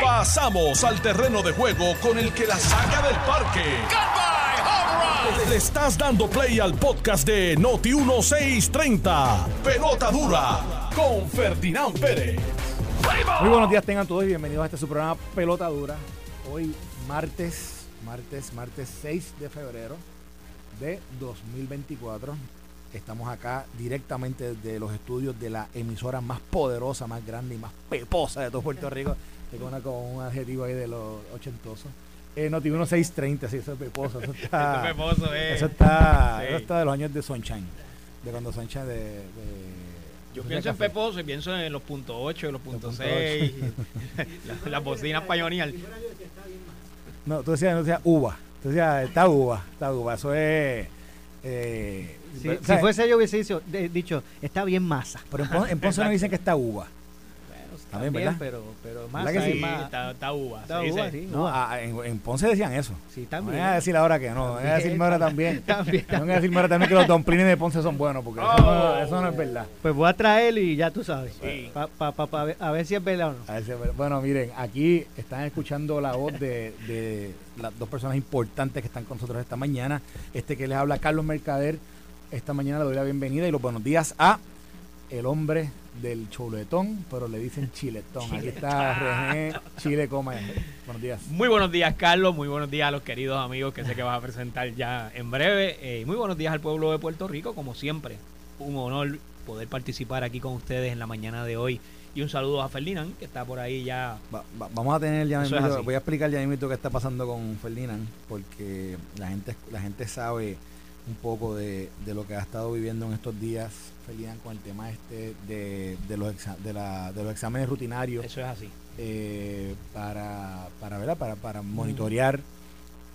Pasamos al terreno de juego con el que la saca del parque. Le estás dando play al podcast de Noti 1630. Pelota dura con Ferdinand Pérez. Muy buenos días tengan todos y bienvenidos a este su programa Pelota Dura. Hoy martes, martes, martes 6 de febrero de 2024. Estamos acá directamente desde los estudios de la emisora más poderosa, más grande y más peposa de todo Puerto Rico. Tengo una con un adjetivo ahí de los ochentosos. Eh, Noti 1630, sí, eso es peposo. Eso está, Eso es peposo, eh. eso está, Sí. eso está de los años de Sunshine. De cuando Sunshine de... de- Yo pienso en. Peposo y pienso en los puntos 8 y los puntos punto 6, las, bocinas Pioneer. No, tú decías, no decías uva. Tú decías, está uva, está uva. Eso es... Eh, Si, fuese yo hubiese dicho, de- dicho, está bien masa. Pero en, Pon- en Ponce no dicen que está uva. Bueno, está También, bien, ¿verdad? pero, pero ¿Verdad masa que sí? es Sí, más. está, está uva. está uva, sí, No, uva. ah, en, en Ponce decían eso. Sí, No también. voy a decir ahora que no. Voy a También, decirme ahora también. también. Voy a decirme ahora también que los domplines de Ponce son buenos, porque eso, no, eso no es verdad. Pues voy a traer y ya tú sabes. Sí. Pa- pa- pa- pa ver- a ver si es verdad o no. A ver si es verdad. Bueno, miren, aquí están escuchando la voz de, de las dos personas importantes que están con nosotros esta mañana. Este que les habla Carlos Mercader. Esta mañana le doy la bienvenida y los buenos días a el hombre del chuletón, pero le dicen chiletón. Aquí está René Chile Coma. Buenos días. Muy buenos días, Carlos. Muy buenos días a los queridos amigos que sé que vas a presentar ya en breve. Eh, muy buenos días al pueblo de Puerto Rico, como siempre. Un honor poder participar aquí con ustedes en la mañana de hoy. Y un saludo a Ferdinand, que está por ahí ya. Va- va- vamos a tener ya así. voy a explicar ya mismo qué está pasando con Ferdinand, porque la gente, la gente sabe un poco de, de lo que ha estado viviendo en estos días Ferdinand con el tema este de, de los, exa- de, la- de los exámenes rutinarios Eso es así. eh, para, para, ¿verdad? para, para monitorear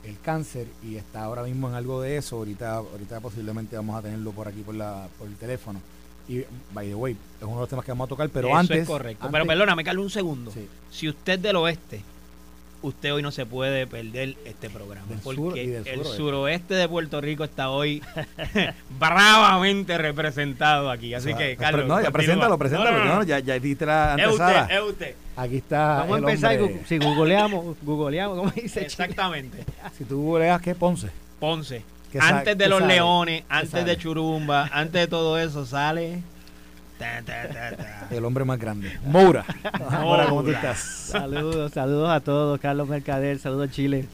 el cáncer y está ahora mismo en algo de eso. Ahorita, ahorita posiblemente vamos a tenerlo por aquí por, la, por el teléfono. Y, by the way, es uno de los temas que vamos a tocar, pero Eso antes... es correcto. antes- Pero perdóname, Carlos, un segundo. Sí. Si usted del oeste, usted hoy no se puede perder este programa. Del porque sur y del el suroeste. suroeste de Puerto Rico está hoy bravamente representado aquí. Así que, pero Carlos. no, ya continúa. preséntalo, preséntalo. No, no, no. ya, ya diste la Es usted, es usted. Aquí está. Vamos a empezar. hombre. si googleamos, googleamos, como dice Chile. Exactamente. Si tú googleas, ¿qué Ponce? Ponce. ¿Qué sa- Antes de los sale? leones, ¿Qué antes de Churumba, antes de todo eso, sale. Ta, ta, ta, ta. El hombre más grande. Moura. Moura, ¿cómo tú estás? Saludos, saludos a todos. Carlos Mercader, saludos a Chile.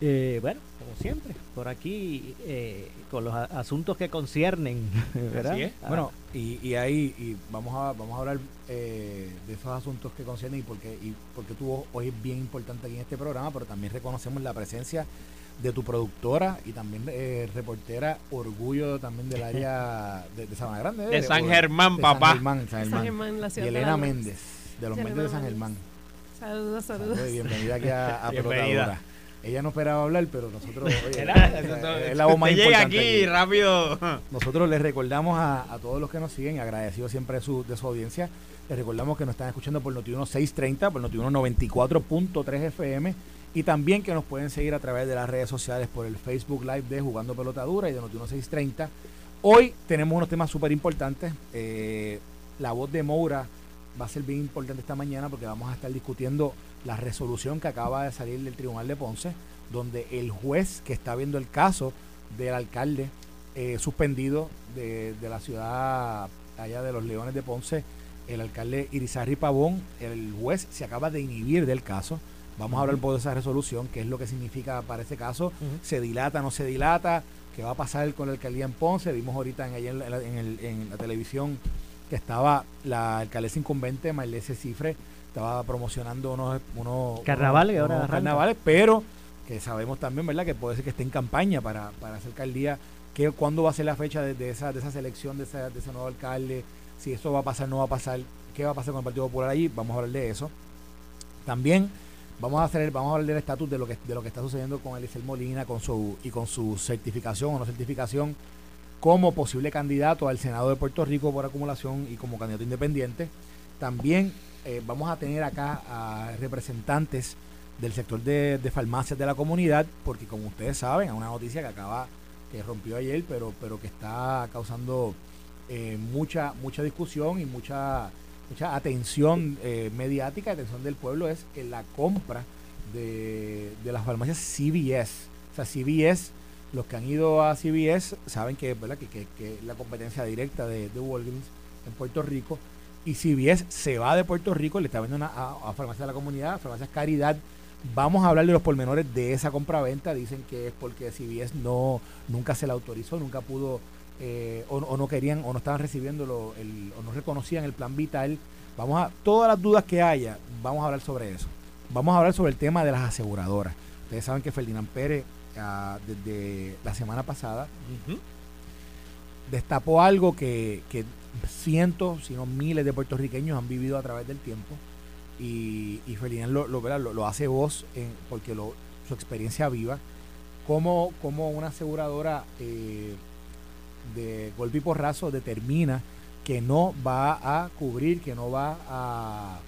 Eh, bueno, siempre, por aquí eh, con los asuntos que conciernen, ¿verdad? Así es. Ah, Bueno, y, y ahí y vamos a vamos a hablar eh, de esos asuntos que conciernen y porque y porque tú hoy es bien importante aquí en este programa, pero también reconocemos la presencia de tu productora y también eh, reportera orgullo también del área de, de Sabana Grande De San Germán, de papá. San Germán, San San Germán. La y ciudad Elena. Méndez de los Méndez de San. Germán Saludos, Saludos saludos. y bienvenida aquí a, a Bienvenida. Ella no esperaba hablar, pero nosotros oye, Eso- eso- es la voz más llega importante aquí rápido. Nosotros les recordamos a, a todos los que nos siguen, agradecidos siempre de su, de su audiencia, les recordamos que nos están escuchando por Noti1 630, por Noti1 94.3 FM y también que nos pueden seguir a través de las redes sociales por el Facebook Live de Jugando Pelotadura y de Noti1 630. Hoy tenemos unos temas súper importantes. eh, la voz de Moura va a ser bien importante esta mañana porque vamos a estar discutiendo la resolución que acaba de salir del Tribunal de Ponce, donde el juez que está viendo el caso del alcalde eh, suspendido de, de la ciudad allá de los Leones de Ponce, el alcalde Irizarry Pavón, el juez se acaba de inhibir del caso. Vamos a hablar un poco de esa resolución, qué es lo que significa para ese caso, se dilata, no se dilata, qué va a pasar con la alcaldía en Ponce. Vimos ahorita en, en, la, en el- en la televisión que estaba la alcaldesa incumbente, Mailese Cifre, estaba promocionando unos, unos Carnavales, unos- ahora unos arranca. carnavales, pero que sabemos también, ¿verdad? Que puede ser que esté en campaña para, para esa alcaldía. Que, ¿Cuándo va a ser la fecha de, de esa, de esa selección de, esa, de ese nuevo alcalde? Si eso va a pasar, no va a pasar. ¿Qué va a pasar con el Partido Popular allí? Vamos a hablar de eso. También vamos a hacer, vamos a hablar del estatus de lo que de lo que está sucediendo con Elisel Molina con su y con su certificación o no certificación como posible candidato al Senado de Puerto Rico por acumulación y como candidato independiente. También eh, vamos a tener acá a representantes del sector de, farmacias de la comunidad, porque como ustedes saben, es una noticia que acaba, que rompió ayer, pero, pero que está causando eh, mucha, mucha discusión y mucha mucha atención eh, mediática, atención del pueblo, es en la compra de, de las farmacias CVS. O sea, CVS, los que han ido a CVS saben que, que, que, que la competencia directa de, de Walgreens en Puerto Rico. Y CVS se va de Puerto Rico, le está vendiendo a, a farmacias de la comunidad, a farmacias Caridad. Vamos a hablar de los pormenores de esa compraventa. Dicen que es porque CVS no, nunca se la autorizó, nunca pudo, eh, o, o, no querían, o no estaban recibiendo, lo, el, o no reconocían el plan vital. Vamos a, todas las dudas que haya, vamos a hablar sobre eso. Vamos a hablar sobre el tema de las aseguradoras. Ustedes saben que Ferdinand Pérez, uh, desde la semana pasada, uh -huh. destapó algo que, que cientos, si no miles de puertorriqueños han vivido a través del tiempo. Y, y lo, lo, lo, lo hace voz en, porque lo, su experiencia viva. Como, como una aseguradora eh, de golpe y porrazo determina que no va a cubrir, que no va a,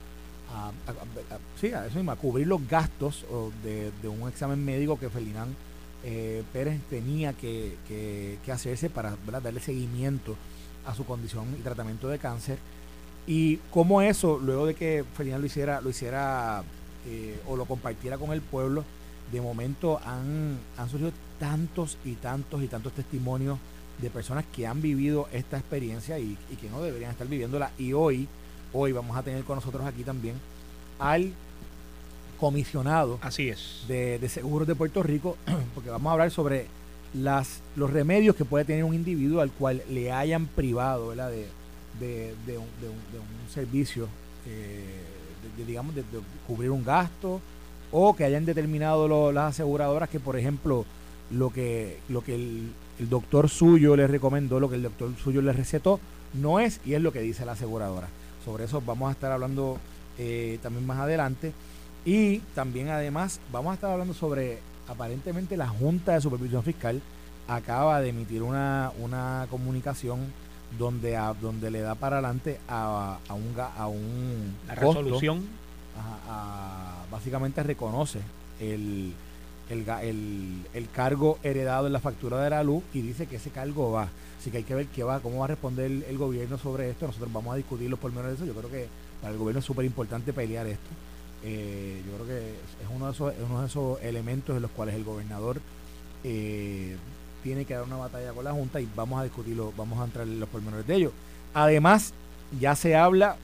sí, a eso cubrir los gastos de, de, un examen médico que Ferdinand eh, Pérez tenía que, que, que hacerse para darle seguimiento a su condición y tratamiento de cáncer y cómo eso luego de que Ferdinand lo hiciera lo hiciera eh, o lo compartiera con el pueblo de momento han, han surgido tantos y tantos y tantos testimonios de personas que han vivido esta experiencia y, y, que no deberían estar viviéndola. Y hoy hoy vamos a tener con nosotros aquí también al comisionado así es. de, de seguros de Puerto Rico porque vamos a hablar sobre las, los remedios que puede tener un individuo al cual le hayan privado. De, de, de, un, servicio, eh, de, digamos, de, cubrir un gasto, o que hayan determinado las aseguradoras que, por ejemplo, lo que, lo que el, el, doctor suyo le recomendó, lo que el doctor suyo le recetó, no es y es lo que dice la aseguradora. Sobre eso vamos a estar hablando eh, también más adelante. Y también además vamos a estar hablando sobre aparentemente la Junta de Supervisión Fiscal acaba de emitir una, una comunicación donde a, donde le da para adelante a, a un a un la costo, resolución a, básicamente reconoce el el, el, el, cargo heredado en la factura de la luz y dice que ese cargo va. Así que hay que ver qué va, cómo va a responder el, el gobierno sobre esto. Nosotros vamos a discutir los pormenores de eso. Yo creo que para el gobierno es súper importante pelear esto. Eh, yo creo que es uno de, esos, uno de esos elementos en los cuales el gobernador eh, tiene que dar una batalla con la Junta y vamos a discutirlo, vamos a entrar en los pormenores de ello. Además, ya se habla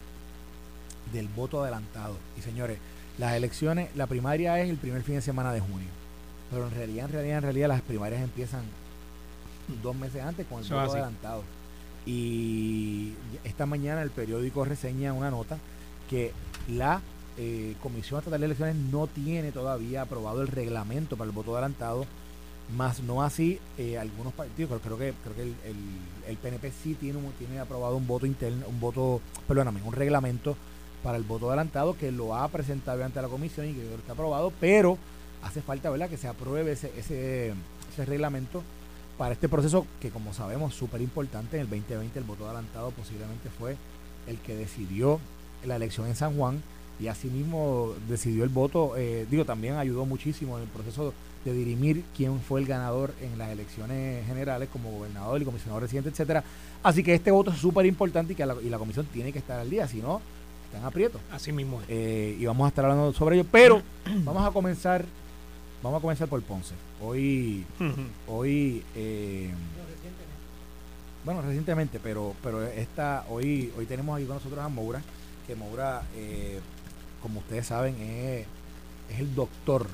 del voto adelantado. Y señores, las elecciones, la primaria es el primer fin de semana de junio. Pero en realidad, en realidad, en realidad las primarias empiezan dos meses antes con el Eso voto adelantado. Y esta mañana el periódico reseña una nota que la eh, Comisión Estatal de Elecciones no tiene todavía aprobado el reglamento para el voto adelantado más no así eh, algunos partidos, pero creo que el, el, el, PNP sí tiene tiene aprobado un voto interno, un voto, perdóname, un reglamento para el voto adelantado que lo ha presentado ante la comisión y que está aprobado, pero hace falta ¿verdad? que se apruebe ese, ese, ese reglamento para este proceso que como sabemos súper importante en el 2020 el voto adelantado posiblemente fue el que decidió la elección en San Juan y asimismo decidió el voto, eh, digo, también ayudó muchísimo en el proceso de dirimir quién fue el ganador en las elecciones generales como gobernador y comisionado residente, etcétera. Así que este voto es súper importante y que la, y la comisión tiene que estar al día, si no, están aprietos. Así mismo es. Eh, y vamos a estar hablando sobre ello, pero vamos a comenzar, vamos a comenzar por Ponce. Hoy, hoy, eh, bueno, recientemente, pero, pero esta, hoy, hoy tenemos aquí con nosotros a Moura, que Moura, eh, como ustedes saben, es es el doctor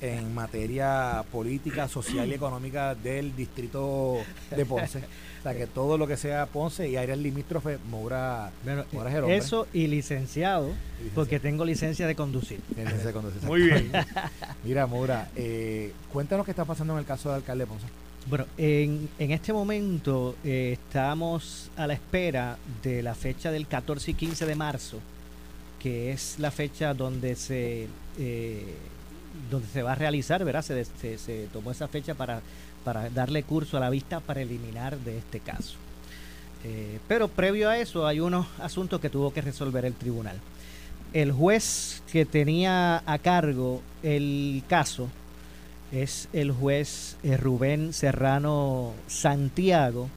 en materia política, social y económica del distrito de Ponce. O sea, que todo lo que sea Ponce y áreas limítrofes, Moura, bueno, Moura es el hombre. Eso y licenciado, licenciado, porque tengo licencia de conducir. Licencia de conducir. Muy bien. Mira, Moura, eh, cuéntanos qué está pasando en el caso del alcalde de Ponce. Bueno, en, en este momento eh, estamos a la espera de la fecha del 14 y 15 de marzo que es la fecha donde se eh, donde se va a realizar, ¿verdad? Se, tomó esa fecha para, para darle curso a la vista preliminar de este caso. Eh, pero previo a eso hay unos asuntos que tuvo que resolver el tribunal. El juez que tenía a cargo el caso es el juez eh, Rubén Serrano Santiago,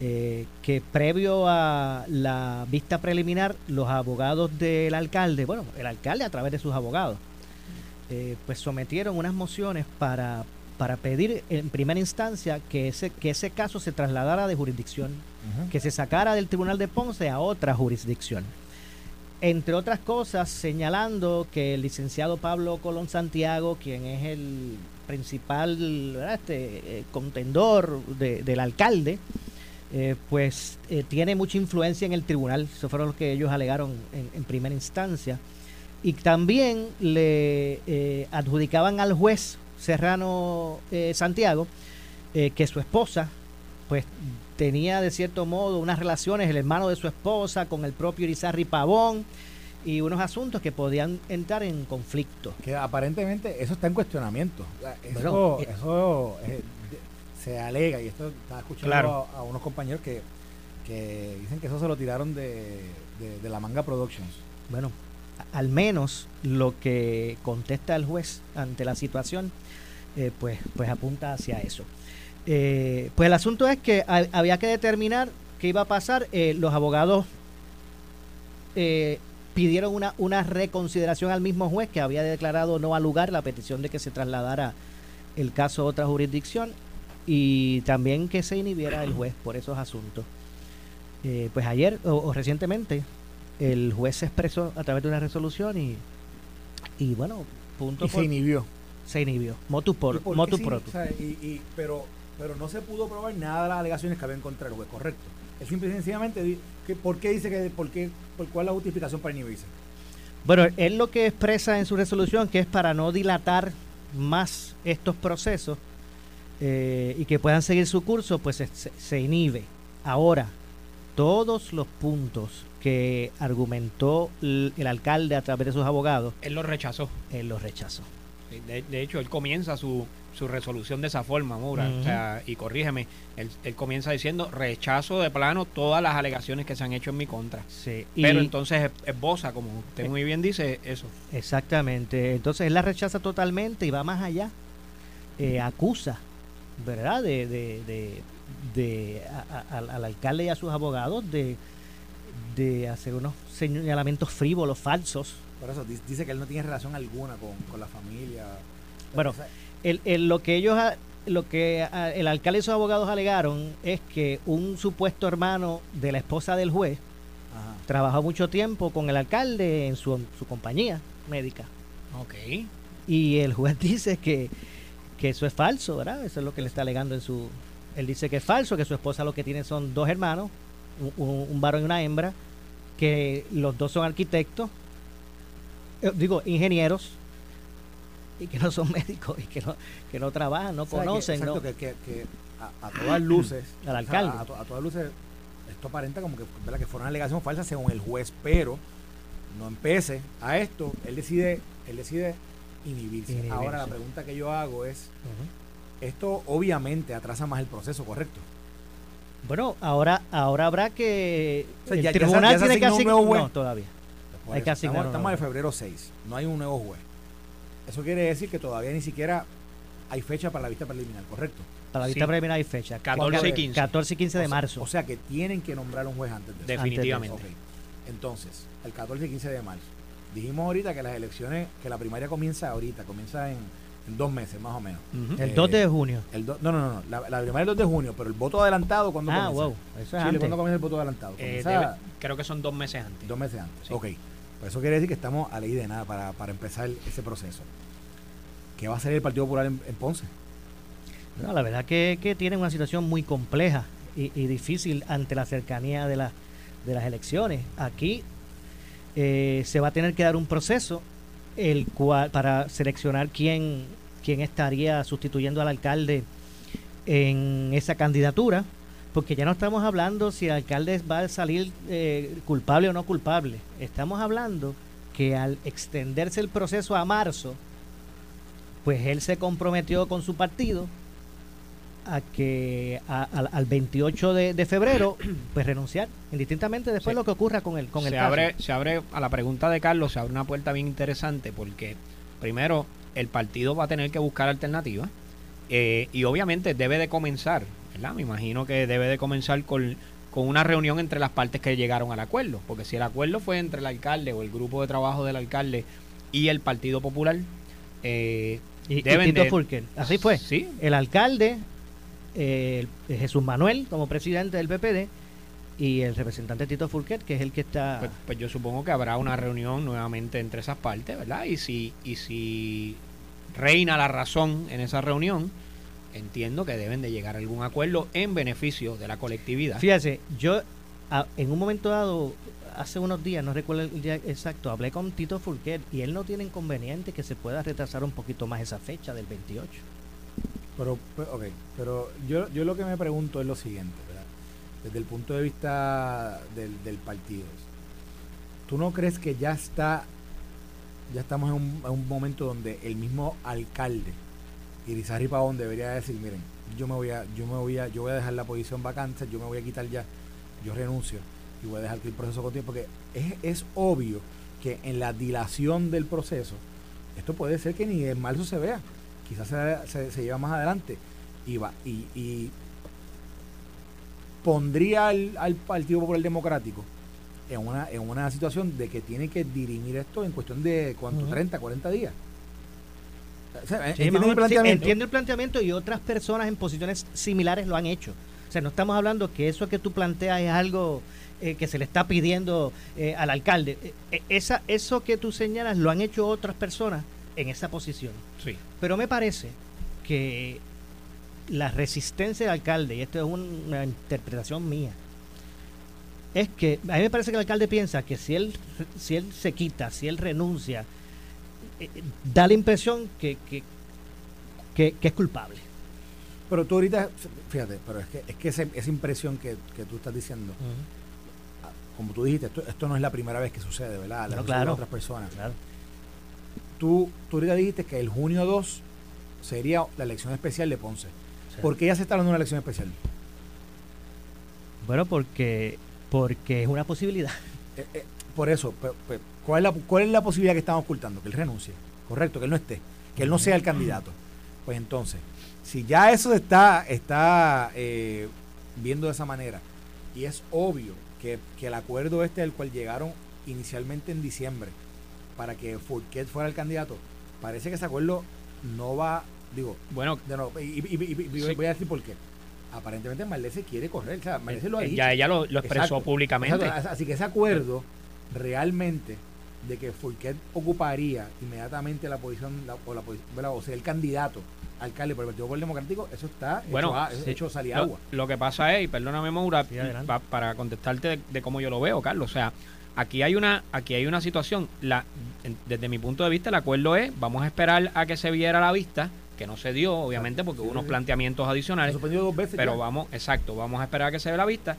eh, que previo a la vista preliminar, los abogados del alcalde, bueno, el alcalde a través de sus abogados, eh, pues sometieron unas mociones para, para pedir en primera instancia que ese, que ese caso se trasladara de jurisdicción, que se sacara del Tribunal de Ponce a otra jurisdicción. Entre otras cosas, señalando que el licenciado Pablo Colón Santiago, quien es el principal este, eh, contendor del alcalde, eh, pues eh, tiene mucha influencia en el tribunal. Eso fueron lo que ellos alegaron en, primera instancia. Y también le eh, adjudicaban al juez Serrano Santiago que su esposa, pues tenía de cierto modo unas relaciones, el hermano de su esposa, con el propio Irizarry Pavón y unos asuntos que podían entrar en conflicto. Que aparentemente eso está en cuestionamiento. Eso, eso se alega, y esto estaba escuchando a, unos compañeros que, dicen que eso se lo tiraron de, la manga Productions. Bueno, al menos lo que contesta el juez ante la situación, eh, pues, pues apunta hacia eso. Eh, pues el asunto es que había que determinar qué iba a pasar. Eh, los abogados pidieron una, una reconsideración al mismo juez que había declarado no al lugar la petición de que se trasladara el caso a otra jurisdicción y también que se inhibiera el juez por esos asuntos. Eh, pues ayer o, recientemente el juez se expresó a través de una resolución y, y bueno, punto. Y se inhibió. Se inhibió. Motus por, motus y, pero, pero no se pudo probar nada de las alegaciones que había en contra del juez, correcto. Es simple y sencillamente, que, ¿por qué dice que, por qué, por cuál es la justificación para inhibirse? Bueno, él lo que expresa en su resolución que es para no dilatar más estos procesos, eh, y que puedan seguir su curso, pues se, inhibe. Ahora, todos los puntos que argumentó el, alcalde a través de sus abogados. Él los rechazó. Él los rechazó. De, hecho, él comienza su, su resolución de esa forma, Mura. o sea, y corrígeme, él, comienza diciendo rechazo de plano todas las alegaciones que se han hecho en mi contra. Sí. Pero entonces esboza, como usted eh, muy bien dice, eso. Exactamente. Entonces él la rechaza totalmente y va más allá. Eh, acusa ¿verdad? De, de, de, al alcalde y a sus abogados de, de hacer unos señalamientos frívolos, falsos. Por eso dice que él no tiene relación alguna con, la familia. Bueno, el, lo que ellos, lo que el alcalde y sus abogados alegaron es que un supuesto hermano de la esposa del juez trabajó mucho tiempo con el alcalde en su, su compañía médica. Ok. Y el juez dice que que eso es falso, ¿verdad? Eso es lo que le está alegando en su... Él dice que es falso, que su esposa lo que tiene son dos hermanos, un, varón y una hembra, que los dos son arquitectos, eh, digo, ingenieros, y que no son médicos, y que no, que no trabajan, no conocen. ¿no? que, que, a, todas luces, al alcalde. a, todas luces, esto aparenta como que, ¿verdad? que fue una alegación falsa según el juez, pero no empece a esto, él decide, él decide inhibirse. Ahora la pregunta que yo hago es, esto obviamente atrasa más el proceso, ¿correcto? Bueno, ahora ahora habrá que el tribunal tiene que asignar un nuevo juez. No, todavía. hay que asignar estamos, estamos en febrero 6, no hay un nuevo juez. Eso quiere decir que todavía ni siquiera hay fecha para la vista preliminar, ¿correcto? Para la vista preliminar hay fecha. 14 y 15. 14 y 15 de marzo. O sea que tienen que nombrar un juez antes de eso. Definitivamente. Entonces, el 14 y 15 de marzo. Dijimos ahorita que las elecciones, que la primaria comienza ahorita, comienza en, dos meses más o menos. el 2 de junio. El no, no, no, la, primaria es el 2 de junio, pero el voto adelantado, ¿cuándo ah, wow. Eso es antes. ¿cuándo comienza el voto adelantado? Eh, creo que son dos meses antes. Dos meses antes, ok. Pues eso quiere decir que estamos a ley de nada para, para empezar ese proceso. ¿Qué va a hacer el Partido Popular en, Ponce? No, la verdad que, que tiene una situación muy compleja y, y difícil ante la cercanía de, la, de las elecciones. Aquí eh, se va a tener que dar un proceso el cual para seleccionar quién, quién estaría sustituyendo al alcalde en esa candidatura, porque ya no estamos hablando si el alcalde va a salir eh, culpable o no culpable. Estamos hablando que al extenderse el proceso a marzo, pues él se comprometió con su partido a que al 28 de, febrero pues renunciar indistintamente después lo que ocurra con el con se el abre se abre a la pregunta de Carlos se abre una puerta bien interesante porque primero el partido va a tener que buscar alternativas eh, y obviamente debe de comenzar ¿verdad? Me imagino que debe de comenzar con, con una reunión entre las partes que llegaron al acuerdo, porque si el acuerdo fue entre el alcalde o el grupo de trabajo del alcalde y el Partido Popular, eh, Y, y deben Tito de- Fulker. Así fue. Sí, El alcalde, eh, Jesús Manuel como presidente del PPD y el representante Tito Fulker, que es el que está... Pues, pues yo supongo que habrá una reunión nuevamente entre esas partes, ¿verdad? Y si, y si reina la razón en esa reunión, entiendo que deben de llegar a algún acuerdo en beneficio de la colectividad. Fíjate, yo a- en un momento dado, hace unos días, no recuerdo el día exacto, hablé con Tito Fulker y él no tiene inconveniente que se pueda retrasar un poquito más esa fecha del 28. Pero, pues, ok, pero yo, yo lo que me pregunto es lo siguiente, ¿verdad? Desde el punto de vista del, del partido. ¿Tú no crees que ya está, ya estamos en un, en un momento donde el mismo alcalde, Irizarry Pavón, debería decir, miren, yo me voy a, yo me voy a, yo voy a dejar la posición vacante, yo me voy a quitar ya, yo renuncio y voy a dejar que el proceso continúe, porque es, es obvio que en la dilación del proceso, esto puede ser que ni en marzo se vea, quizás se, se- se lleva más adelante y va y, y pondría al, al Partido Popular Democrático en una en una situación de que tiene que dirimir esto en cuestión de cuánto Ujú. 30 40 días entiendo el planteamiento y otras personas en posiciones similares lo han hecho. O sea, no estamos hablando que eso que tú planteas es algo eh, que se le está pidiendo eh, al alcalde. Eh, esa, eso que tú señalas lo han hecho otras personas en esa posición. Sí. Pero me parece que la resistencia del alcalde, y esto es un- una interpretación mía, es que a mí me parece que el alcalde piensa que si él, si él se quita, si él renuncia, eh, eh, da la impresión que, que, que- que es culpable. pero tú ahorita fíjate pero es que es que ese- esa impresión que, que tú estás diciendo ah, como tú dijiste esto, esto no es la primera vez que sucede verdad Le No, claro. otras personas Claro. Tú, tú ahorita dijiste que el junio 2 sería la elección especial de Ponce Sí. ¿por qué ya se está hablando de una elección especial? Bueno, porque, porque es una posibilidad. Eh, eh, por eso, ¿cuál, es la, ¿cuál es la posibilidad que estamos ocultando? Que él renuncie, correcto, que él no esté, que él no sea el candidato. Pues entonces, si ya eso está, está eh, viendo de esa manera, y es obvio que, que el acuerdo este al cual llegaron inicialmente en diciembre para que Fourquet fuera el candidato, parece que ese acuerdo no va, digo, Bueno, de nuevo, y, y- y- y- y Sí. voy a decir por qué. Aparentemente Marlese quiere correr, o sea, Marlese lo ha eh, dicho. ya ella lo, lo expresó Exacto. públicamente. Exacto, Así que ese acuerdo realmente de que Fourquet ocuparía inmediatamente la posición, la- o, la, o sea, el candidato alcalde por el Partido Popular Democrático, eso está Bueno, hecho, a- sí. hecho salir agua. lo que pasa es, y perdóname Moura, Sí, para contestarte de, de cómo yo lo veo, Carlos, o sea, aquí hay una aquí hay una situación, la en- desde mi punto de vista el acuerdo es, vamos a esperar a que se viera la vista, que no se dio, obviamente, porque Sí, hubo sí, unos sí. planteamientos Se adicionales, suspendió dos veces. pero ya. vamos, exacto, vamos a esperar a que se vea la vista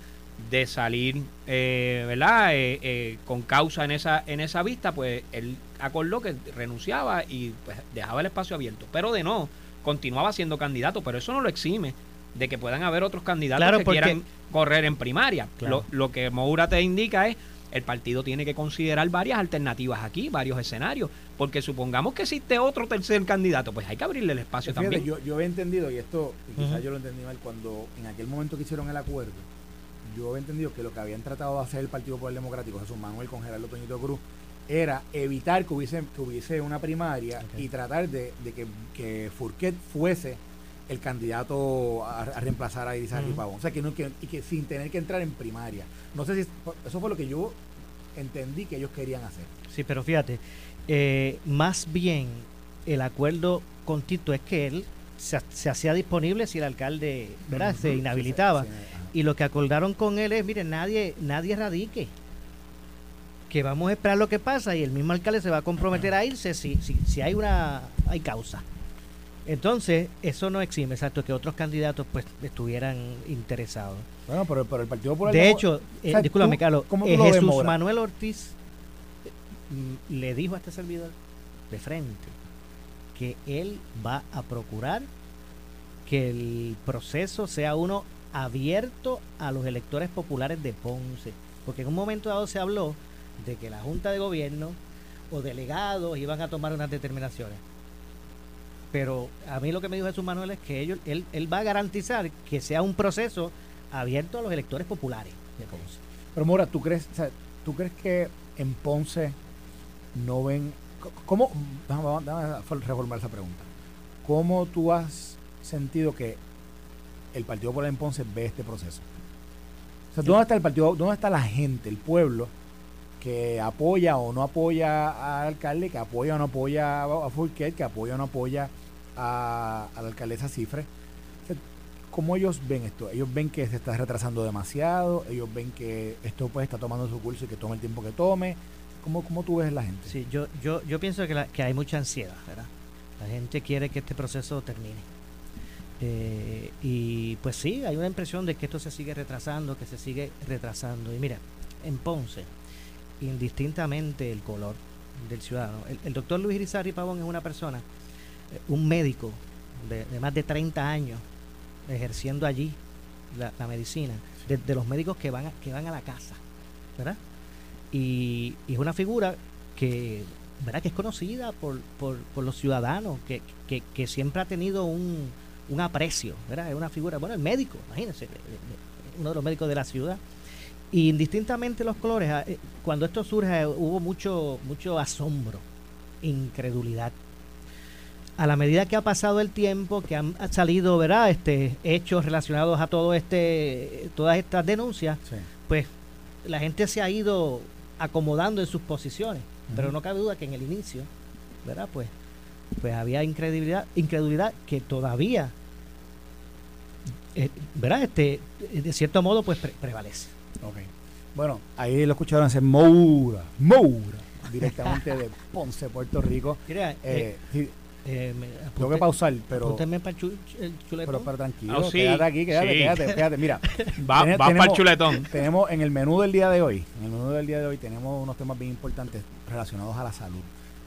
de salir, eh, ¿verdad? Eh, eh, con causa en esa en esa vista, pues él acordó que renunciaba y pues, dejaba el espacio abierto, pero de no continuaba siendo candidato, pero eso no lo exime de que puedan haber otros candidatos Claro, que porque- quieran correr en primaria. Claro. Lo, lo que Moura te indica es el partido tiene que considerar varias alternativas aquí, varios escenarios, porque supongamos que existe otro tercer candidato, pues hay que abrirle el espacio Fíjate, también. yo, yo he entendido, y esto y quizás yo lo entendí mal, cuando en aquel momento que hicieron el acuerdo, yo he entendido que lo que habían tratado de hacer el Partido Popular Democrático, Jesús Manuel con Gerardo Toñito Cruz, era evitar que hubiese, que hubiese una primaria y tratar de, de que, que Fourquet fuese el candidato a, a reemplazar a Irizarry Ujú. Pavón. O sea, que, no, que, y que sin tener que entrar en primaria. No sé si eso fue lo que yo entendí que ellos querían hacer. Sí, pero fíjate, eh, más bien el acuerdo con Tito es que él se, se hacía disponible si el alcalde ¿verdad? se inhabilitaba. Sí, sí, ajá. Y lo que acordaron con él es, miren, nadie, nadie radique. Que vamos a esperar lo que pasa y el mismo alcalde se va a comprometer a irse si, si, si hay una hay causa. Entonces, eso no exime, exacto, que otros candidatos pues estuvieran interesados. Bueno, pero, pero el Partido Popular De hecho, eh, sea, discúlpame, tú- Carlos, ¿cómo tú eh, ves, Jesús? Manuel Ortiz eh, le dijo a este servidor de frente que él va a procurar que el proceso sea uno abierto a los electores populares de Ponce. Porque en un momento dado se habló de que la Junta de Gobierno o delegados iban a tomar unas determinaciones. Pero a mí lo que me dijo Jesús Manuel es que ellos, él, él va a garantizar que sea un proceso abierto a los electores populares de Ponce. Pero Mora, ¿tú crees, o sea, ¿tú crees que en Ponce no ven... ¿Cómo? Déjame, déjame reformar esa pregunta. ¿Cómo tú has sentido que el Partido Popular en Ponce ve este proceso? O sea, ¿dónde está el partido, dónde está la gente, el pueblo, que apoya o no apoya al alcalde, que apoya o no apoya a Fulquet, que apoya o no apoya a, la alcaldesa Cifre? ¿Cómo ellos ven esto? Ellos ven que se está retrasando demasiado, ellos ven que esto pues está tomando su curso y que tome el tiempo que tome. ¿Cómo, cómo tú ves la gente? Sí, yo, yo, yo pienso que, que hay mucha ansiedad, ¿verdad? La gente quiere que este proceso termine. Eh, y pues sí, hay una impresión de que esto se sigue retrasando, que se sigue retrasando. Y mira, en Ponce, indistintamente el color del ciudadano, el, doctor Luis Irizarry Pavón es una persona, eh, un médico de, más de 30 años ejerciendo allí la, medicina, de, los médicos que van a, que van a la casa, ¿verdad? Y, y es una figura que ¿verdad? que es conocida por, por, por los ciudadanos, que, que, que, siempre ha tenido un, un aprecio, ¿verdad? Es una figura, bueno, el médico, imagínense, uno de los médicos de la ciudad. Y indistintamente los colores, ah, eh, cuando esto surge hubo mucho, mucho asombro, incredulidad. A la medida que ha pasado el tiempo, que han salido, ¿verdad? Este, hechos relacionados a todo este, todas estas denuncias, pues la gente se ha ido acomodando en sus posiciones. Pero no cabe duda que en el inicio, ¿verdad? Pues, pues había incredulidad, incredulidad que todavía, eh, ¿verdad? Este, de cierto modo, pues prevalece. Okay. Bueno, ahí lo escucharon hacer Moura, Moura, directamente de Ponce, Puerto Rico. Mira, eh, eh, eh tengo que pausar, pero. para el, Pero, pero tranquilo, oh, quédate aquí, quédate, quédate, quédate. Mira, va, va para el chuletón. Tenemos en el menú del día de hoy, en el menú del día de hoy, tenemos unos temas bien importantes relacionados a la salud.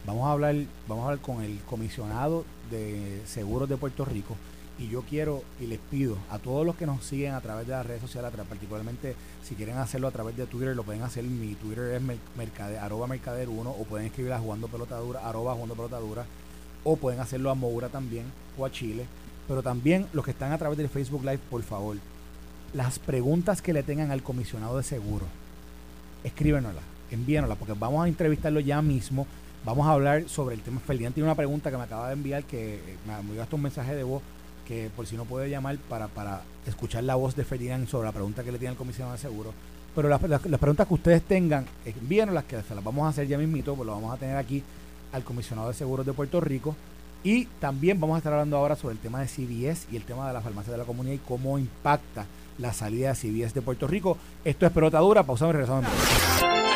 Vamos a hablar, vamos a hablar con el comisionado de seguros de Puerto Rico y yo quiero y les pido a todos los que nos siguen a través de las redes sociales, particularmente si quieren hacerlo a través de Twitter, lo pueden hacer. Mi Twitter es mercader, arroba mercader1 o pueden escribir a jugando pelotadura, arroba jugando pelotadura o pueden hacerlo a Moura también o a Chile. Pero también los que están a través del Facebook Live, por favor, las preguntas que le tengan al comisionado de seguro, escríbenoslas, envíenoslas, porque vamos a entrevistarlo ya mismo. Vamos a hablar sobre el tema. Ferdinand tiene una pregunta que me acaba de enviar, que me, me gastó un mensaje de voz, que por si no puede llamar para, para escuchar la voz de Ferdinand sobre la pregunta que le tiene al comisionado de seguro. Pero las, las, preguntas que ustedes tengan, envíenoslas, que se las vamos a hacer ya mismito, pues lo vamos a tener aquí al comisionado de seguros de Puerto Rico. Y también vamos a estar hablando ahora sobre el tema de CBS y el tema de la farmacia de la comunidad y cómo impacta la salida de CBS de Puerto Rico. Esto es pelota dura, pausamos y regresamos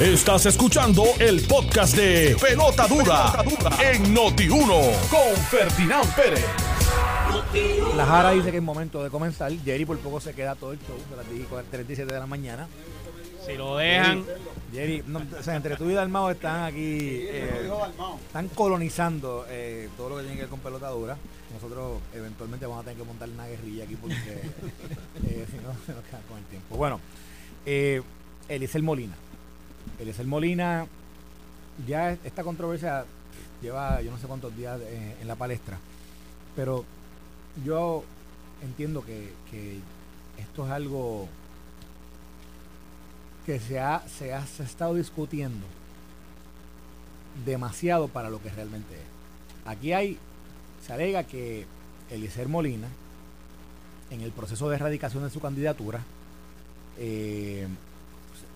Estás escuchando el podcast de Pelota Dura, en Noti1 con Ferdinand Pérez. La Jara dice que es momento de comenzar. Jerry por poco se queda todo el show, de las 37 de la mañana. Si lo dejan. Jerry, o sea, entre tú y Dalmao están aquí. Eh, están colonizando eh, todo lo que tiene que ver con pelota dura. Nosotros eventualmente vamos a tener que montar una guerrilla aquí porque eh, si no se nos queda con el tiempo. Bueno, eh, Eliezer Molina. Eliezer Molina, ya esta controversia lleva yo no sé cuántos días en la palestra, pero yo entiendo que, que esto es algo que se ha, se ha, estado discutiendo demasiado para lo que realmente es. Aquí hay, se alega que Eliezer Molina, en el proceso de erradicación de su candidatura, eh,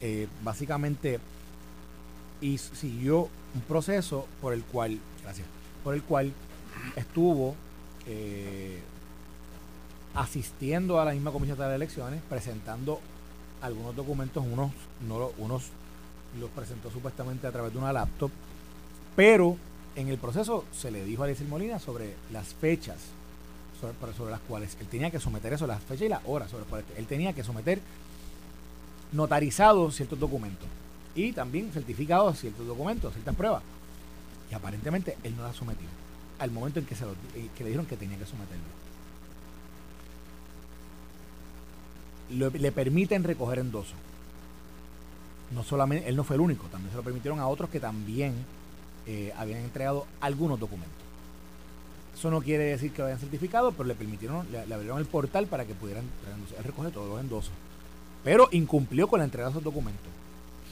eh, básicamente y siguió un proceso por el cual, gracias, por el cual estuvo eh, asistiendo a la misma comisión de elecciones, presentando algunos documentos, unos, no, unos los presentó supuestamente a través de una laptop, pero en el proceso se le dijo a Alicia Molina sobre las fechas sobre, sobre, las cuales él tenía que someter eso, las fechas y las horas sobre las cuales él tenía que someter notarizados ciertos documentos y también certificados ciertos documentos, ciertas pruebas. Y aparentemente él no las sometió al momento en que, se lo, eh, que le dijeron que tenía que someterlo. le permiten recoger endoso. No solamente, él no fue el único, también se lo permitieron a otros que también eh, habían entregado algunos documentos. Eso no quiere decir que lo hayan certificado, pero le permitieron, le, abrieron el portal para que pudieran Él recoge todos los endosos. Pero incumplió con la entrega de esos documentos.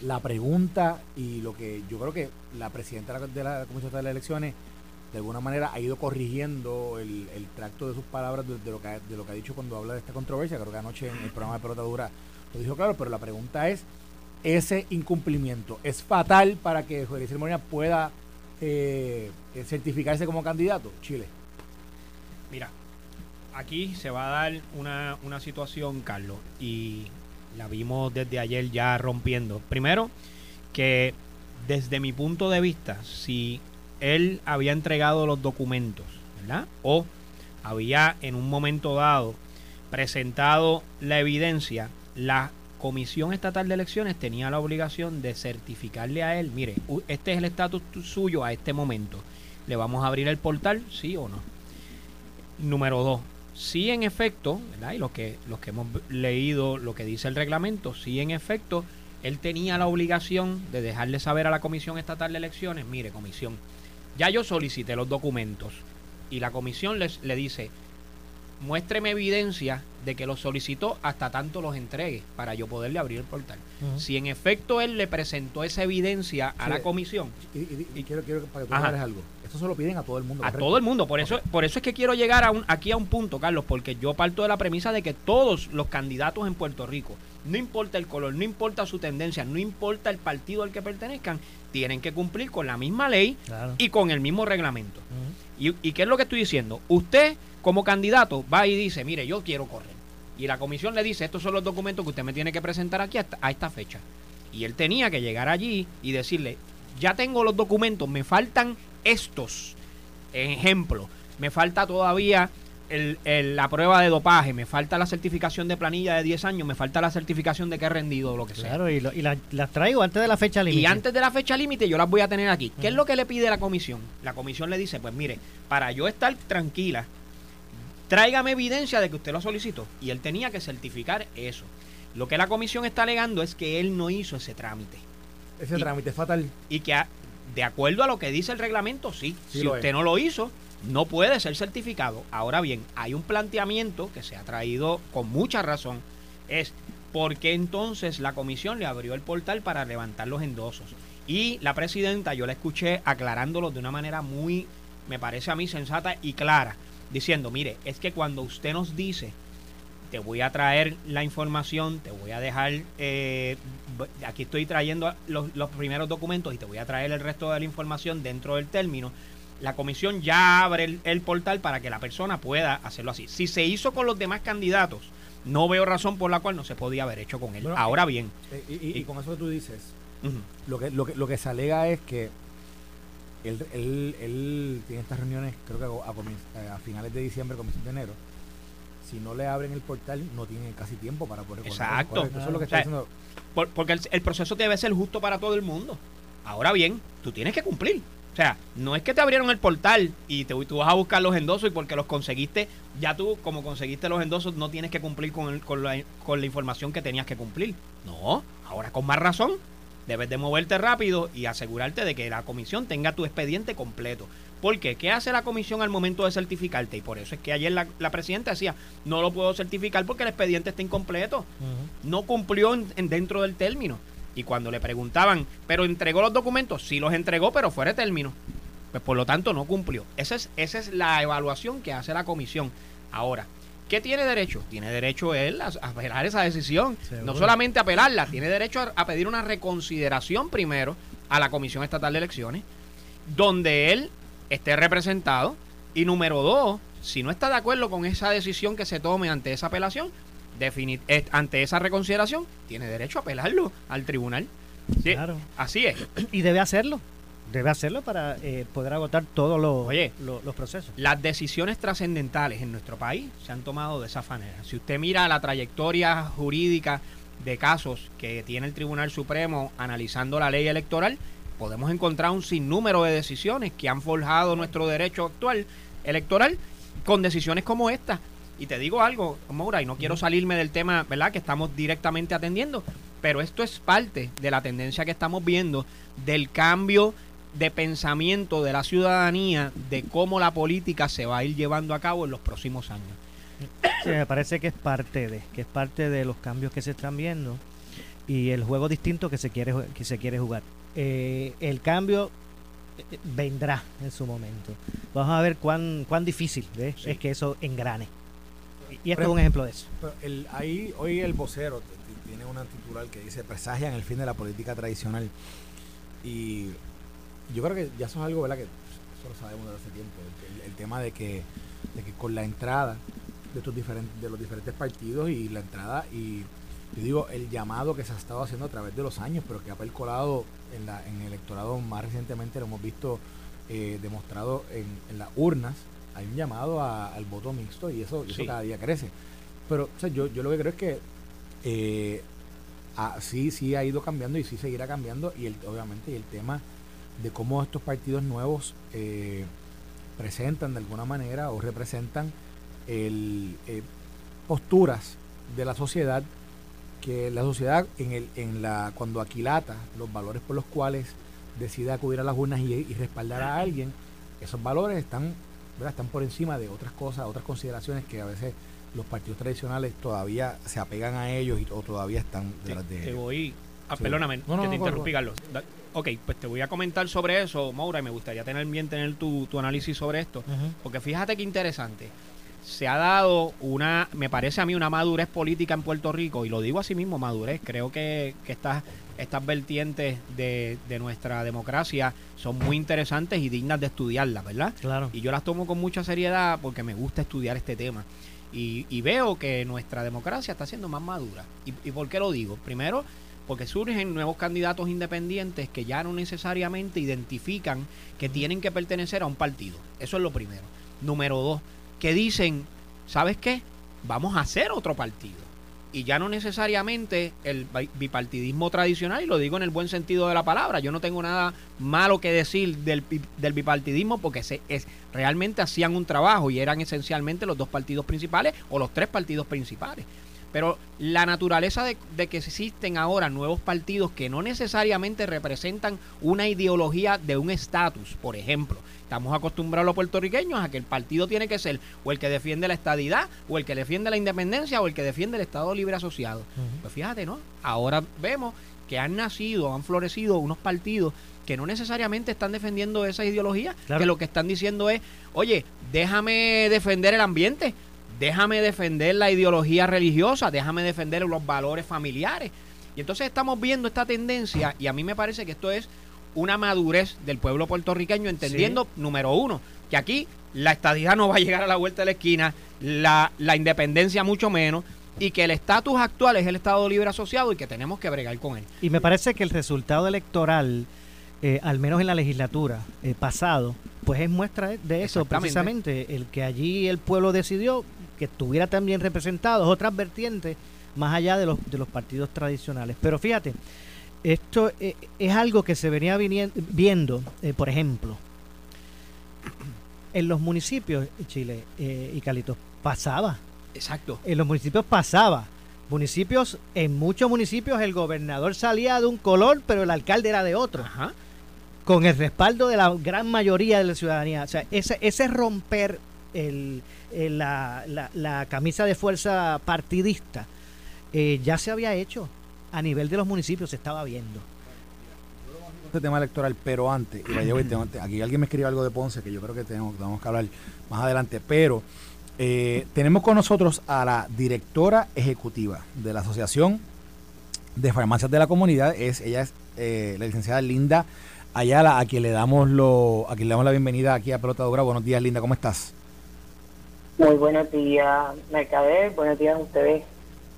La pregunta y lo que yo creo que la presidenta de la Comisión de las Elecciones de alguna manera ha ido corrigiendo el, tracto de sus palabras de, lo que, de lo que ha dicho cuando habla de esta controversia. Creo que anoche en el programa de pelota dura lo dijo claro, pero la pregunta es, ¿ese incumplimiento es fatal para que José Luis pueda eh, certificarse como candidato? Chile. Mira, aquí se va a dar una, una situación, Carlos, y la vimos desde ayer ya rompiendo. Primero, que desde mi punto de vista, si él había entregado los documentos, ¿verdad? O había en un momento dado presentado la evidencia, la Comisión Estatal de Elecciones tenía la obligación de certificarle a él, mire, este es el estatus suyo a este momento. ¿Le vamos a abrir el portal, sí o no? Número dos, si en efecto, ¿verdad? Y los que, los que hemos leído lo que dice el reglamento, si en efecto él tenía la obligación de dejarle saber a la Comisión Estatal de Elecciones, mire, comisión, ya yo solicité los documentos y la comisión les, le dice, muéstreme evidencia de que los solicitó hasta tanto los entregue para yo poderle abrir el portal. Si en efecto él le presentó esa evidencia a la comisión. Y, quiero, quiero para que tú algo. Esto se lo piden a todo el mundo. A todo el mundo. Por eso, por eso es que quiero llegar a un, aquí a un punto, Carlos, porque yo parto de la premisa de que todos los candidatos en Puerto Rico, no importa el color, no importa su tendencia, no importa el partido al que pertenezcan, tienen que cumplir con la misma ley y con el mismo reglamento. y, ¿Y qué es lo que estoy diciendo? Usted, como candidato, va y dice, mire, yo quiero correr. Y la comisión le dice, estos son los documentos que usted me tiene que presentar aquí a esta fecha. Y él tenía que llegar allí y decirle, ya tengo los documentos, me faltan estos. Ejemplo, me falta todavía la prueba de dopaje, me falta la certificación de planilla de 10 años, me falta la certificación de que he rendido o lo que sea. Claro, y, las traigo antes de la fecha límite. Y antes de la fecha límite yo las voy a tener aquí. ¿Qué es lo que le pide la comisión? La comisión le dice, pues mire, para yo estar tranquila, tráigame evidencia de que usted lo solicitó. Y él tenía que certificar eso. Lo que la comisión está alegando es que él no hizo ese trámite. Ese trámite es fatal. Y que de acuerdo a lo que dice el reglamento, sí. si usted no lo hizo, no puede ser certificado. Ahora bien, hay un planteamiento que se ha traído con mucha razón. Es por qué entonces la comisión le abrió el portal para levantar los endosos. Y la presidenta, yo la escuché aclarándolo de una manera muy, me parece a mí, sensata y clara diciendo, mire, es que cuando usted nos dice, te voy a traer la información, te voy a dejar, eh, aquí estoy trayendo los, primeros documentos y te voy a traer el resto de la información dentro del término, la comisión ya abre el, portal para que la persona pueda hacerlo así. Si se hizo con los demás candidatos, no veo razón por la cual no se podía haber hecho con él. Ahora bien. Eh, y, con eso que tú dices, lo, que, lo, que, lo que se alega es que él, él, tiene estas reuniones, creo que a, eh, a, finales de diciembre, comienzos de enero. Si no le abren el portal, no tiene casi tiempo para poder Exacto. Eso es lo que está diciendo. porque el, proceso debe ser justo para todo el mundo. Ahora bien, tú tienes que cumplir. O sea, no es que te abrieron el portal y te, tú vas a buscar los endosos y porque los conseguiste, ya tú, como conseguiste los endosos, no tienes que cumplir con, con, la, con la información que tenías que cumplir. No, ahora con más razón Debes de moverte rápido y asegurarte de que la comisión tenga tu expediente completo. ¿Por qué? ¿Qué hace la comisión al momento de certificarte? Y por eso es que ayer la, presidenta decía, no lo puedo certificar porque el expediente está incompleto. No cumplió en, dentro del término. Y cuando le preguntaban, ¿pero entregó los documentos? Sí los entregó, pero fuera de término. Pues por lo tanto no cumplió. Esa es, esa es la evaluación que hace la comisión. Ahora, ¿Qué tiene derecho? Tiene derecho él a, apelar esa decisión. No solamente apelarla, tiene derecho a, pedir una reconsideración primero a la Comisión Estatal de Elecciones, donde él esté representado. Y número dos, si no está de acuerdo con esa decisión que se tome ante esa apelación, eh, ante esa reconsideración, tiene derecho a apelarlo al tribunal. claro. Así es. Y debe hacerlo debe hacerlo para eh, poder agotar todos los, los procesos. Las decisiones trascendentales en nuestro país se han tomado de esa manera. Si usted mira la trayectoria jurídica de casos que tiene el Tribunal Supremo analizando la ley electoral, podemos encontrar un sinnúmero de decisiones que han forjado nuestro derecho actual electoral con decisiones como esta. Y te digo algo, Maura, y no quiero salirme del tema, ¿verdad?, que estamos directamente atendiendo, pero esto es parte de la tendencia que estamos viendo del cambio de pensamiento de la ciudadanía de cómo la política se va a ir llevando a cabo en los próximos años. Sí, me parece que es parte de, que es parte de los cambios que se están viendo y el juego distinto que se quiere que se quiere jugar. Eh, el cambio eh, vendrá en su momento. Vamos a ver cuán, cuán difícil es que eso engrane. Y esto es un ejemplo de eso. El, ahí, hoy el vocero tiene una titular que dice presagian el fin de la política tradicional. Y yo creo que ya eso es algo, ¿verdad? Que eso lo sabemos desde hace tiempo. El, tema de que, de que con la entrada de estos diferentes, de los diferentes partidos y la entrada y yo digo el llamado que se ha estado haciendo a través de los años, pero que ha percolado en, la, en el electorado más recientemente lo hemos visto eh, demostrado en, en, las urnas. Hay un llamado al voto mixto y eso, eso cada día crece. Pero yo, yo lo que creo es que eh, sí, sí ha ido cambiando y sí seguirá cambiando y el, obviamente y el tema de cómo estos partidos nuevos eh, presentan de alguna manera o representan el, eh, posturas de la sociedad que la sociedad en el, en la cuando aquilata los valores por los cuales decide acudir a las urnas y, respaldar a alguien esos valores están están por encima de otras cosas otras consideraciones que a veces los partidos tradicionales todavía se apegan a ellos y, o todavía están detrás de ellos. Te voy, ah, perdóname, que te interrumpí, Carlos. Ok, pues te voy a comentar sobre eso, Maura, y me gustaría tener bien tener tu, análisis sobre esto, porque fíjate qué interesante. Se ha dado una, me parece a mí, una madurez política en Puerto Rico, y lo digo así mismo, madurez. Creo que, que estas, estas vertientes de, de nuestra democracia son muy interesantes y dignas de estudiarlas, ¿verdad? Claro. Y yo las tomo con mucha seriedad porque me gusta estudiar este tema. Y, veo que nuestra democracia está siendo más madura. ¿Y, ¿Y por qué lo digo? Primero, porque surgen nuevos candidatos independientes que ya no necesariamente identifican que tienen que pertenecer a un partido. Eso es lo primero. Número dos, que dicen, ¿sabes qué? Vamos a hacer otro partido y ya no necesariamente el bipartidismo tradicional, y lo digo en el buen sentido de la palabra, yo no tengo nada malo que decir del, del bipartidismo porque se, es, realmente hacían un trabajo y eran esencialmente los dos partidos principales o los tres partidos principales. Pero la naturaleza de, de, que existen ahora nuevos partidos que no necesariamente representan una ideología de un estatus, por ejemplo, Estamos acostumbrados los puertorriqueños a que el partido tiene que ser o el que defiende la estadidad, o el que defiende la independencia, o el que defiende el Estado Libre Asociado. Pues fíjate, ¿no? Ahora vemos que han nacido, han florecido unos partidos que no necesariamente están defendiendo esa ideología, que lo que están diciendo es, oye, déjame defender el ambiente, déjame defender la ideología religiosa, déjame defender los valores familiares. Y entonces estamos viendo esta tendencia y a mí me parece que esto es una madurez del pueblo puertorriqueño, entendiendo, número uno, que aquí la estadía no va a llegar a la vuelta de la esquina, la, la independencia mucho menos, y que el estatus actual es el Estado Libre Asociado y que tenemos que bregar con él. Y me parece que el resultado electoral, eh, al menos en la legislatura eh, pasado, pues es muestra de eso precisamente, el que allí el pueblo decidió que estuviera también representados otras vertientes más allá de los, de los partidos tradicionales. Pero fíjate, esto eh, es algo que se venía viendo, eh, por ejemplo, en los municipios, Chile eh, y Calitos, pasaba. Exacto. En los municipios pasaba. Municipios, en muchos municipios el gobernador salía de un color, pero el alcalde era de otro. Ajá. Con el respaldo de la gran mayoría de la ciudadanía. O sea, ese, ese romper el, la, la, camisa de fuerza partidista ya se había hecho a nivel de los municipios se estaba viendo. Este tema electoral, pero antes, aquí alguien me escribió algo de Ponce que yo creo que tenemos, tenemos que hablar más adelante, pero eh, tenemos con nosotros a la directora ejecutiva de la Asociación de Farmacias de la Comunidad, es ella es eh, la licenciada Linda Ayala, a quien le damos lo, a quien le damos la bienvenida aquí a Pelota Dura. Buenos días, Linda, ¿cómo estás? Muy buenos días, Mercader, buenos días a ustedes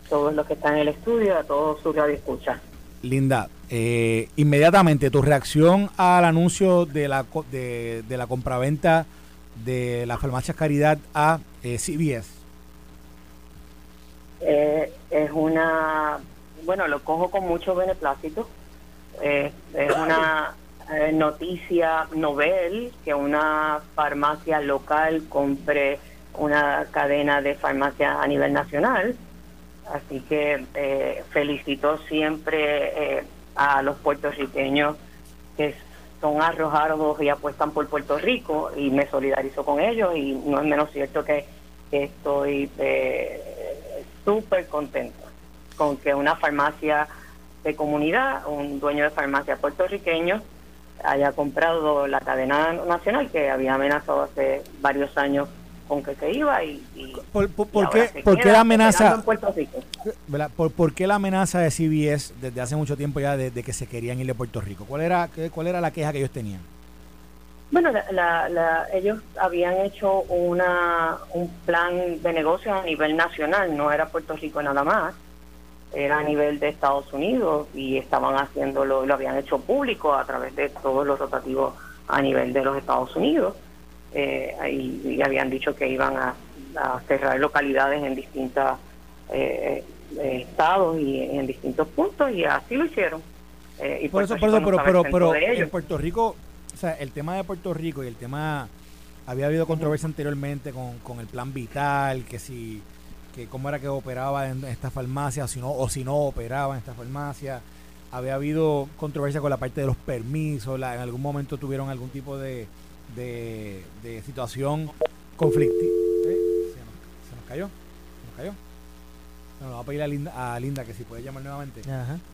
todos los que están en el estudio, a todos sus escucha. Linda, eh, inmediatamente tu reacción al anuncio de la, de, de la compraventa de la farmacia Caridad a eh, CBS. Eh, es una, bueno, lo cojo con mucho beneplácito. es una noticia novel que una farmacia local compre una cadena de farmacias a nivel nacional. Así que eh, felicito siempre eh, a los puertorriqueños que son arrojados y apuestan por Puerto Rico y me solidarizo con ellos y no es menos cierto que, estoy eh, súper contenta con que una farmacia de comunidad, un dueño de farmacia puertorriqueño, haya comprado la cadena nacional que había amenazado hace varios años con que se iba y, ¿Por, qué, ¿por qué la amenaza ¿Por, ¿Por, qué la amenaza de CBS desde hace mucho tiempo ya de, que se querían ir de Puerto Rico? ¿Cuál era cuál era la queja que ellos tenían? Bueno, la, ellos habían hecho una, un plan de negocio a nivel nacional, no era Puerto Rico nada más, era a nivel de Estados Unidos y estaban haciéndolo, lo habían hecho público a través de todos los rotativos a nivel de los Estados Unidos eh, y, habían dicho que iban a, cerrar localidades en distintos eh, eh, estados y en distintos puntos y así lo hicieron. Eh, y por eso, por eso pero, pero, en Puerto Rico, o sea, el tema de Puerto Rico y el tema, había habido controversia anteriormente con, con el plan vital, que si, que cómo era que operaba en esta farmacia, o si no, o si no operaba en esta farmacia. Había habido controversia con la parte de los permisos, en algún momento tuvieron algún tipo de, de, situación conflictiva. ¿Eh? Se, nos, cayó, se nos cayó. Bueno, vamos a pedir a Linda, a Linda que si puede llamar nuevamente.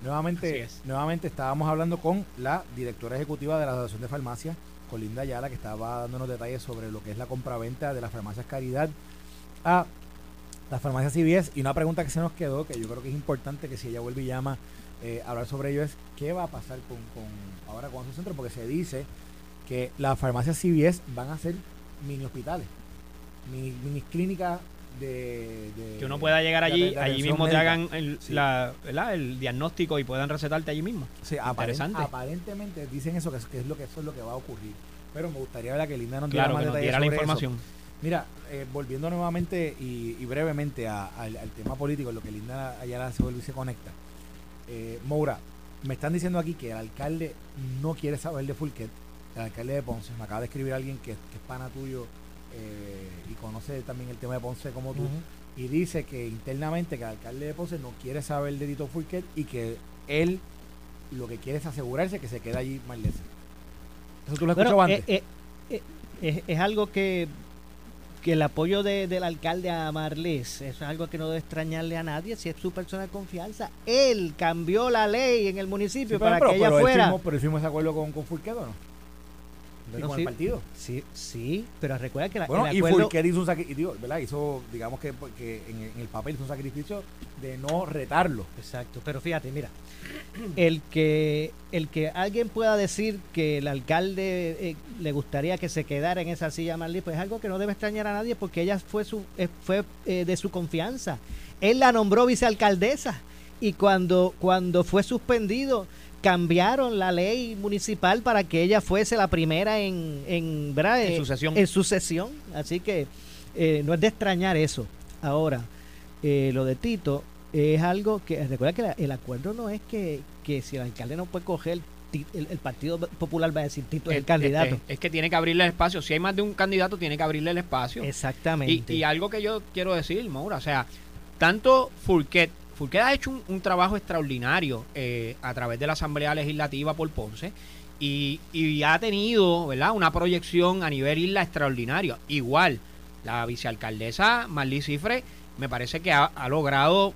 Nuevamente, nuevamente estábamos hablando con la directora ejecutiva de la Asociación de Farmacia, con Linda Ayala, que estaba dándonos detalles sobre lo que es la compraventa de las farmacias Caridad a las farmacias CVS. Y una pregunta que se nos quedó, que yo creo que es importante que si ella vuelve y llama eh, a hablar sobre ello, es qué va a pasar con, con ahora con su centro, porque se dice que las farmacias CVS van a ser mini hospitales, mini, mini clínicas de, Que uno pueda llegar allí, allí mismo te hagan el, el diagnóstico y puedan recetarte allí mismo. Sí, aparentemente dicen eso, que es, lo que eso es lo que va a ocurrir. Pero me gustaría ver que Linda nos diera más detalles la información. Mira, eh, volviendo nuevamente y, brevemente al, tema político, lo que Linda allá se vuelve y se conecta. Eh, Moura, me están diciendo aquí que el alcalde no quiere saber de Fulquet el alcalde de Ponce. Me acaba de escribir alguien que, es pana tuyo eh, y conoce también el tema de Ponce como tú. Y dice que internamente que el alcalde de Ponce no quiere saber de Tito Fulker y que él lo que quiere es asegurarse que se queda allí Marlese. Eso tú lo has antes. Eh, eh, es, algo que que el apoyo del alcalde a Marles, eso es algo que no debe extrañarle a nadie, si es su persona de confianza. Él cambió la ley en el municipio para que ella fuera. pero hicimos ese acuerdo con, con ¿no? Con el partido. Sí, sí, pero recuerda que la, bueno, el acuerdo... y hizo un sacrificio, ¿verdad? Hizo, digamos que, en, el papel hizo un sacrificio de no retarlo. Exacto, pero fíjate, mira, el que el que alguien pueda decir que el alcalde eh, le gustaría que se quedara en esa silla Marley, pues es algo que no debe extrañar a nadie porque ella fue su eh, fue eh, de su confianza. Él la nombró vicealcaldesa y cuando cuando fue suspendido cambiaron la ley municipal para que ella fuese la primera en, en, en sucesión. En sucesión. Así que eh, no es de extrañar eso. Ahora, eh, lo de Tito es algo que, recuerda que el acuerdo no es que, que si el alcalde no puede coger el, Partido Popular va a decir Tito es el candidato. Es, que tiene que abrirle el espacio. Si hay más de un candidato, tiene que abrirle el espacio. Exactamente. Y, algo que yo quiero decir, Maura, o sea, tanto Fulquet Fulquet ha hecho un, trabajo extraordinario eh, a través de la Asamblea Legislativa por Ponce y, ha tenido ¿verdad? una proyección a nivel isla extraordinario. Igual, la vicealcaldesa Marlí Cifre me parece que ha, logrado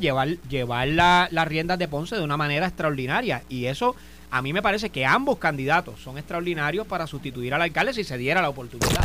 llevar, llevar las riendas de Ponce de una manera extraordinaria y eso a mí me parece que ambos candidatos son extraordinarios para sustituir al alcalde si se diera la oportunidad.